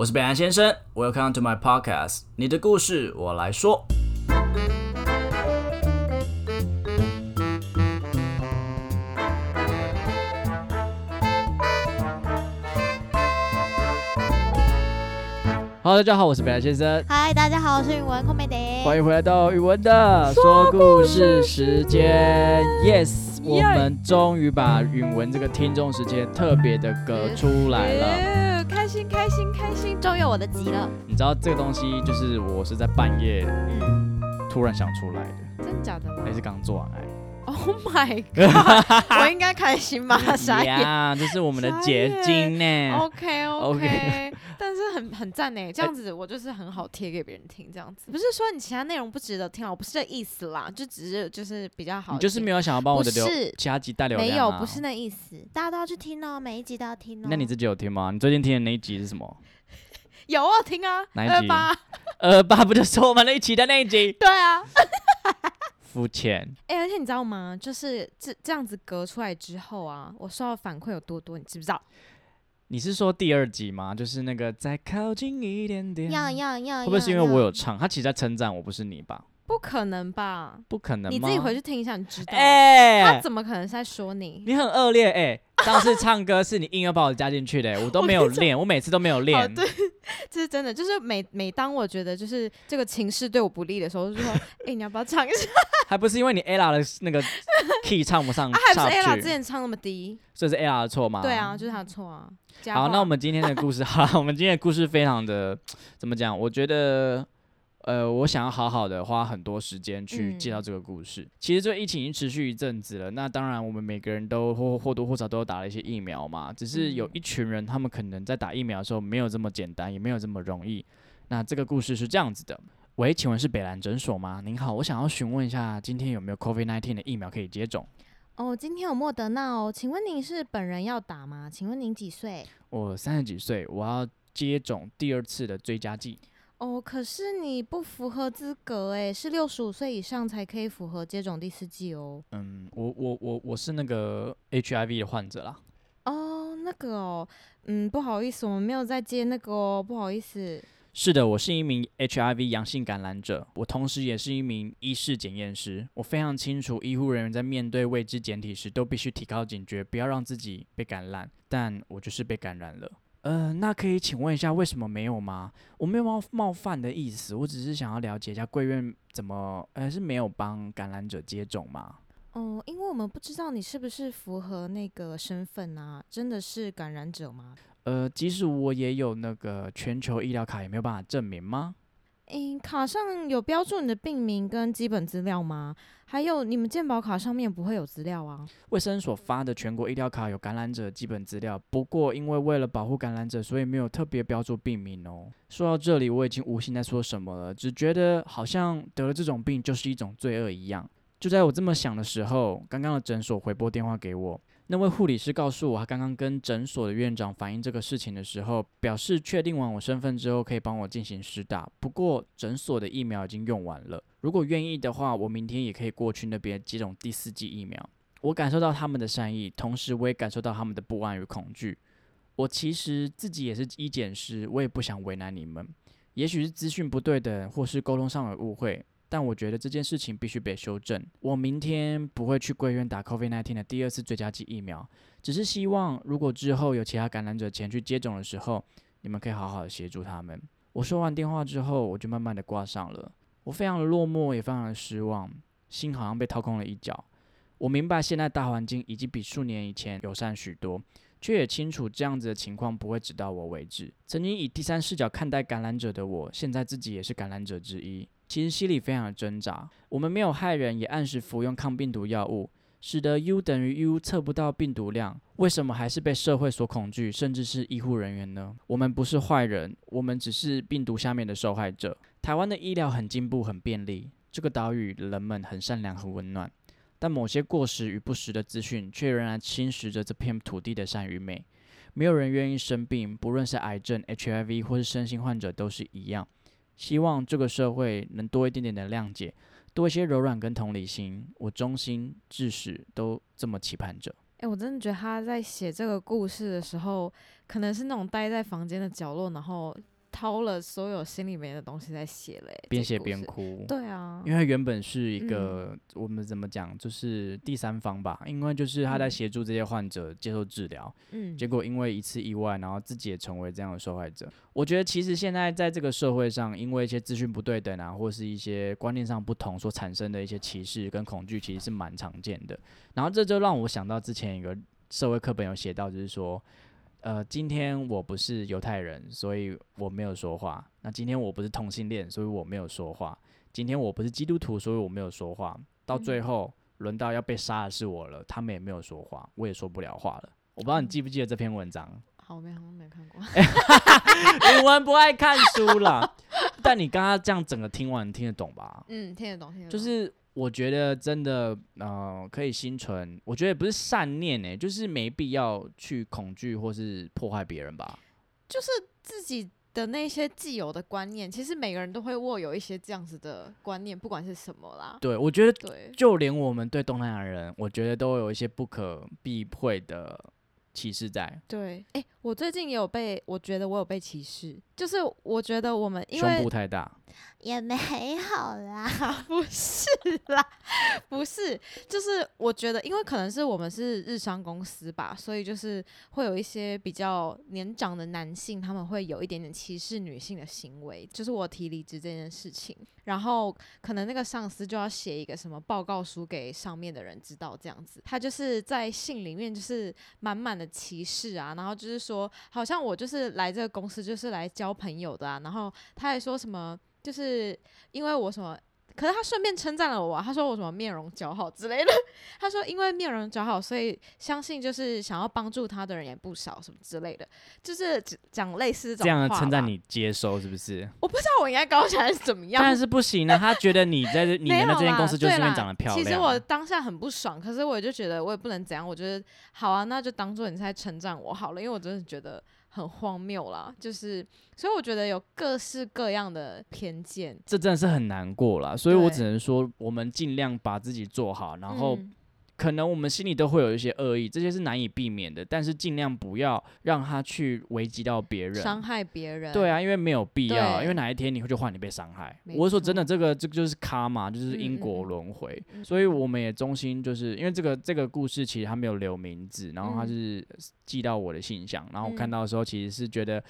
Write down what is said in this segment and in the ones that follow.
我是北安先生，Welcome to my podcast，你的故事我来说。Hello，大家好，我是北安先生。嗨，大家好，我是宇文空美迪。欢迎回来到宇文的说故事时间。Yes，我们终于把允文这个听众时间特别的隔出来了。开心开心开心，终于有我的集了。你知道这个东西就是我是在半夜嗯，突然想出来的，真假的吗还是刚做完爱。？Oh my god，我应该开心吧？傻眼。呀，这是我们的结晶呢。OK OK 但是很很赞呢，这样子我就是很好贴给别人听，这样子不是说你其他内容不值得听啊，我不是这意思啦，就只是就是比较好。你就是没有想要帮我的流不是其他集带流量、啊？没有，不是。那意思，大家都要去听哦，每一集都要听哦。那你自己有听吗？你最近听的那一集是什么？有啊听啊？哪一集二八？呃，爸不就是我们那一起的那一集？对啊。肤浅。哎、而且你知道吗？就是这这样子隔出来之后啊，我收到反馈有多多，你知不知道？你是说第二集吗？就是那个再靠近一点点。要要要，会不会是因为我有？唱？他其实在称赞我，不是你吧？不可能吧？不可能吗？你自己回去听一下，你知道。哎、他怎么可能是在说你？你很恶劣哎、上次唱歌是你硬要把我加进去的、我都没有练，我每次都没有 哦，练。对，这是真的。就是每每当我觉得就是这个情势对我不利的时候，就说：“哎、你要不要唱一下 还不是因为你 ella 的那个 key 唱不上？”啊，还不是 ella 之，前唱那么低？这是 ella 的错吗？对啊，就是他的错啊。好，那我们今天的故事，好了，我们今天的故事非常的怎么讲？我觉得，呃，我想要好好的花很多时间去介绍嗯这个故事。其实这个疫情已经持续一阵子了，那当然我们每个人都或或多或少都有打了一些疫苗嘛，只是有嗯一群人他们可能在打疫苗的时候没有这么简单，也没有这么容易。那这个故事是这样子的。喂，请问是北兰诊所吗？您好，我想要询问一下，今天有没有 COVID-19 的疫苗可以接种？哦，今天有莫德纳哦，请问您是本人要打吗？请问您几岁？我三十几岁，我要接种第二次的追加剂。哦，可是你不符合资格诶，是六十五岁以上才可以符合接种第四剂哦。嗯，我我我我是那个 HIV 的患者啦。哦，那个哦，嗯，不好意思，我们没有在接那个哦，不好意思。是的，我是一名 HIV 阳性感染者，我同时也是一名医事检验师。我非常清楚，医护人员在面对未知检体时，都必须提高警觉，不要让自己被感染。但我就是被感染了。呃，那可以请问一下，为什么没有吗？我没有冒冒犯的意思，我只是想要了解一下贵院怎么呃是没有帮感染者接种吗？哦，因为我们不知道你是不是符合那个身份啊，真的是感染者吗？呃，即使我也有那个全球医疗卡，也没有办法证明吗？诶，卡上有标注你的病名跟基本资料吗？还有你们健保卡上面不会有资料啊？卫生所发的全国医疗卡有感染者基本资料，不过因为为了保护感染者，所以没有特别标注病名哦。说到这里，我已经无心在说什么了，只觉得好像得了这种病就是一种罪恶一样。就在我这么想的时候，刚刚的诊所回拨电话给我，那位护理师告诉我，他刚刚跟诊所的院长反映这个事情的时候，表示确定完我身份之后，可以帮我进行施打。不过诊所的疫苗已经用完了，如果愿意的话，我明天也可以过去那边接种第四剂疫苗。我感受到他们的善意，同时我也感受到他们的不安与恐惧。我其实自己也是医检师，我也不想为难你们。也许是资讯不对等，或是沟通上有误会，但我觉得这件事情必须被修正。我明天不会去贵院打 COVID-19 的第二次追加剂疫苗，只是希望如果之后有其他感染者前去接种的时候，你们可以好好的协助他们。我说完电话之后，我就慢慢的挂上了。我非常的落寞，也非常的失望，心好像被掏空了一角。我明白现在大环境已经比数年以前友善许多，却也清楚这样子的情况不会直到我为止。曾经以第三视角看待感染者的我，现在自己也是感染者之一，其实心里非常的挣扎。我们没有害人，也按时服用抗病毒药物，使得 U 等于 U 测不到病毒量，为什么还是被社会所恐惧，甚至是医护人员呢？我们不是坏人，我们只是病毒下面的受害者。台湾的医疗很进步，很便利，这个岛屿人们很善良，很温暖。但某些过时与不实的资讯，却仍然侵蚀着这片土地的善与美。没有人愿意生病，不论是癌症、HIV 或是身心患者，都是一样。希望这个社会能多一点点的谅解，多一些柔软跟同理心。我衷心至始都这么期盼着。哎、我真的觉得他在写这个故事的时候，可能是那种待在房间的角落，然后掏了所有心里面的东西在写嘞，边写。边哭。对啊，因为原本是一嗯个、我们怎么讲，就是第三方吧，因为就是他在嗯协助这些患者接受治疗，嗯，结果因为一次意外，然后自己也成为这样的受害者。我觉得其实现在在这个社会上，因为一些资讯不对等啊，或是一些观念上不同所产生的一些歧视跟恐惧，其实是蛮常见的。然后这就让我想到之前一个社会课本有写到，就是说。呃，今天我不是犹太人，所以我没有说话。那今天我不是同性恋，所以我没有说话。今天我不是基督徒，所以我没有说话。到最嗯后轮到要被杀的是我了，他们也没有说话，我也说不了话了。我不知道你记不记得这篇文章？好，我没好像没看过。语文不爱看书啦，但你刚刚这样整个听完，你听得懂吧？嗯，听得懂，听得懂。就是我觉得真的，呃，可以心存，我觉得不是善念诶、就是没必要去恐惧或是破坏别人吧。就是自己的那些既有的观念，其实每个人都会握有一些这样子的观念，不管是什么啦。对，我觉得对，就连我们对东南亚人，我觉得都有一些不可避讳的歧视在。对，哎、我最近也有被，我觉得我有被歧视，就是我觉得我们因胸为部太大，也没好啦，不是啦，不是，就是我觉得，因为可能是我们是日商公司吧，所以就是会有一些比较年长的男性，他们会有一点点歧视女性的行为，就是我提离职这件事情，然后可能那个上司就要写一个什么报告书给上面的人知道，这样子，他就是在信里面就是满满的歧视啊，然后就是说，好像我就是来这个公司就是来交朋友的啊，然后他还说什么。就是因为我什么，可是他顺便称赞了我、啊，他说我什么面容姣好之类的。他说因为面容姣好，所以相信就是想要帮助他的人也不少，什么之类的，就是只讲类似这种这样的，称赞你接收是不是？我不知道我应该高起来是怎么样。但是不行啊，他觉得你在这 你没有们的这间公司就是因为长得漂亮。其实我当下很不爽，可是我就觉得我也不能怎样，我觉得好啊，那就当做你在称赞我好了，因为我真的觉得很荒谬啦，就是所以我觉得有各式各样的偏见，这真的是很难过啦，所以我只能说，我们尽量把自己做好，然后嗯可能我们心里都会有一些恶意，这些是难以避免的，但是尽量不要让他去危及到别人。伤害别人，对啊，因为没有必要，因为哪一天你会就换你被伤害。我是说真的，这个这个就是卡嘛，就是因果嗯轮回，嗯所以我们也衷心就是因为这个这个故事其实他没有留名字，然后他嗯是寄到我的信箱，然后我看嗯到的时候其实是觉得。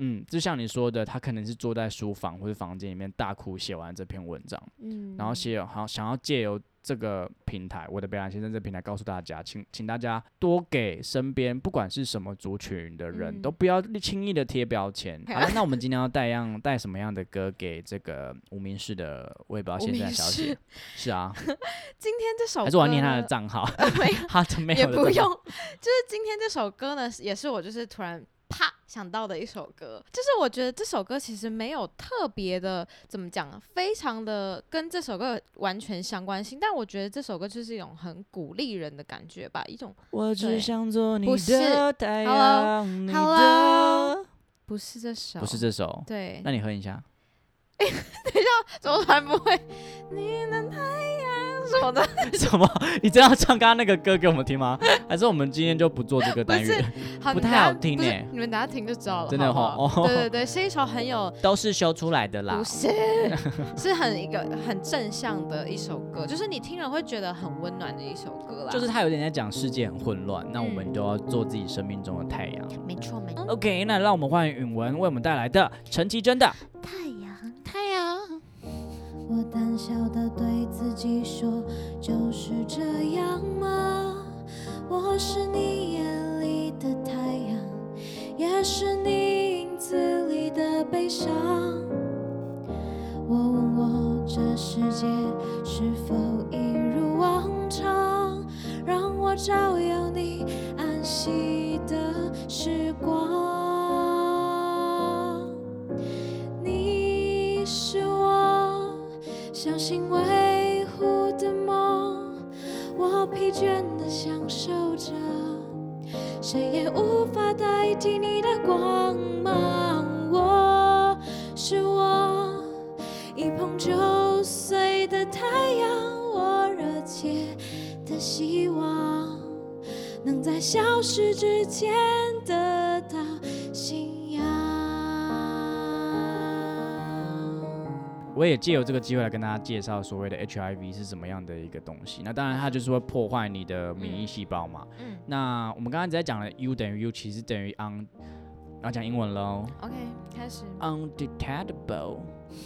嗯，就像你说的，他可能是坐在书房或者房间里面大哭写完这篇文章，嗯，然后写有好想要借由这个平台，我的北兰先生这个平台告诉大家，请请大家多给身边不管是什么族群的人，嗯都不要轻易的贴标签。好了，那我们今天要带样带什么样的歌给这个无名氏的我也不知道现在小姐？是啊，今天这首歌还是我要念他的账号？没有他真没有也不用，就是今天这首歌呢，也是我就是突然啪想到的一首歌，就是我觉得这首歌其实没有特别的怎么讲，非常的跟这首歌完全相关性，但我觉得这首歌就是一种很鼓励人的感觉吧，一种我只想做你不是的太 Hello，阳，你 Hello 的不是这首，不是这首，对，那你哼一下。等一下怎么还不会？你能太阳什么的，什么？你真要唱刚刚那个歌给我们听吗？还是我们今天就不做这个单不是元？不太好听呢欸你们等下听就知道了，真的好不好哦对对对，是一首很有 都是修出来的啦不。是，是很一个很正向的一首歌，就是你听了会觉得很温暖的一首歌啦。就是他有点在讲世界很混乱，那我们嗯就要做自己生命中的太阳。没错没错。OK，那让我们欢迎允文为我们带来的陈绮贞的我胆小的对自己说，就是这样吗？我是你眼里的太阳，也是你疲倦的享受着，谁也无法代替你的光芒。我是我一碰就碎的太阳，我热切的希望能在消失之前得到我也借由这个机会来跟大家介绍所谓的 HIV 是什么样的一个东西。那当然，它就是会破坏你的免疫细胞嘛。嗯那我们刚刚在讲了 U 等于 U，其实等于 on，要讲英文喽，OK，开始。，undetectable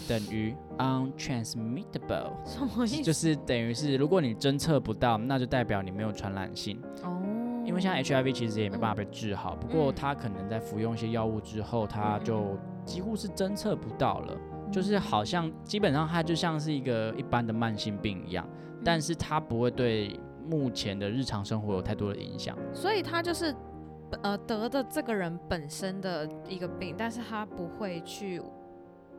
等于 untransmittable，什么意思？就是等于是如果你侦测不到，那就代表你没有传染性。哦，因为像 HIV 其实也没办法被治好，不过嗯它可能在服用一些药物之后，它就几乎是侦测不到了，就是好像基本上它就像是一个一般的慢性病一样，但是它不会对目前的日常生活有太多的影响。所以他就是呃得的这个人本身的一个病，但是他不会去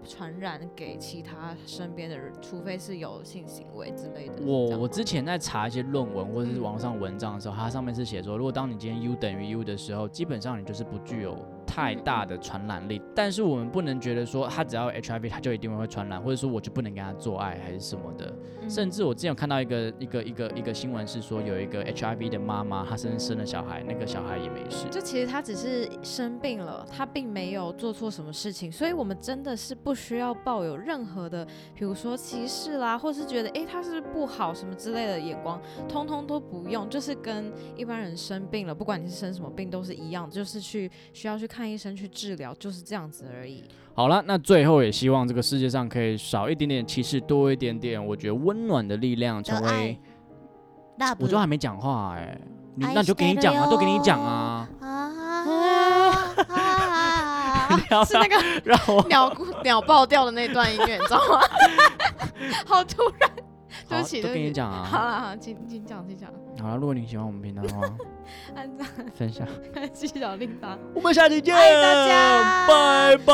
传染给其他身边的人，除非是有性行为之类的。我我之前在查一些论文或者是嗯网上文章的时候，它上面是写说，如果当你今天 U 等于 U 的时候，基本上你就是不具有太大的传染力。但是我们不能觉得说他只要有 HIV，他就一定会传染，或者说我就不能跟他做爱还是什么的。嗯甚至我之前有看到一个一个一个一个新闻是说，有一个 HIV 的妈妈，她生生了小孩，那个小孩也没事。就其实他只是生病了，他并没有做错什么事情，所以我们真的是不需要抱有任何的，比如说歧视啦，或是觉得诶他是不是不好什么之类的眼光，通通都不用，就是跟一般人生病了，不管你是生什么病都是一样，就是去需要去看医生去治疗，就是这样子而已。好了，那最后也希望这个世界上可以少一点点歧视，多一点点我觉得温暖的力量，成为。那我都还没讲话哎、你爱那就给你讲啊，してるよ都给你讲啊。啊，不要是那个让我鸟哭鸟爆掉的那段音乐，你知道吗？好突然， 对不起，好都对不起。给你讲啊。好了，好，请请讲，请讲，好了，如果你喜欢我们频道的话，按赞，分享。开启小铃铛。我们下期见，爱大家拜拜。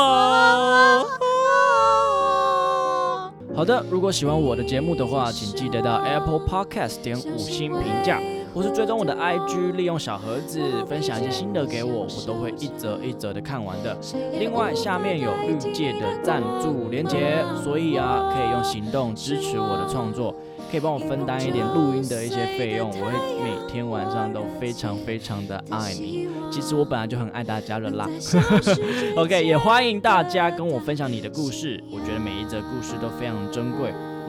好的，如果喜欢我的节目的话，请记得到 Apple Podcast 点五星评价，或是追踪我的 IG，利用小盒子分享一些心得给我，我都会一则一则的看完的。另外，下面有绿界的赞助连接，所以啊，可以用行动支持我的创作，可以帮我分担一点录音的一些费用，我会每天晚上都非常非常的爱你。其实我本来就很爱大家的啦。OK，也欢迎大家跟我分享你的故事，我觉得每一则故事都非常珍贵。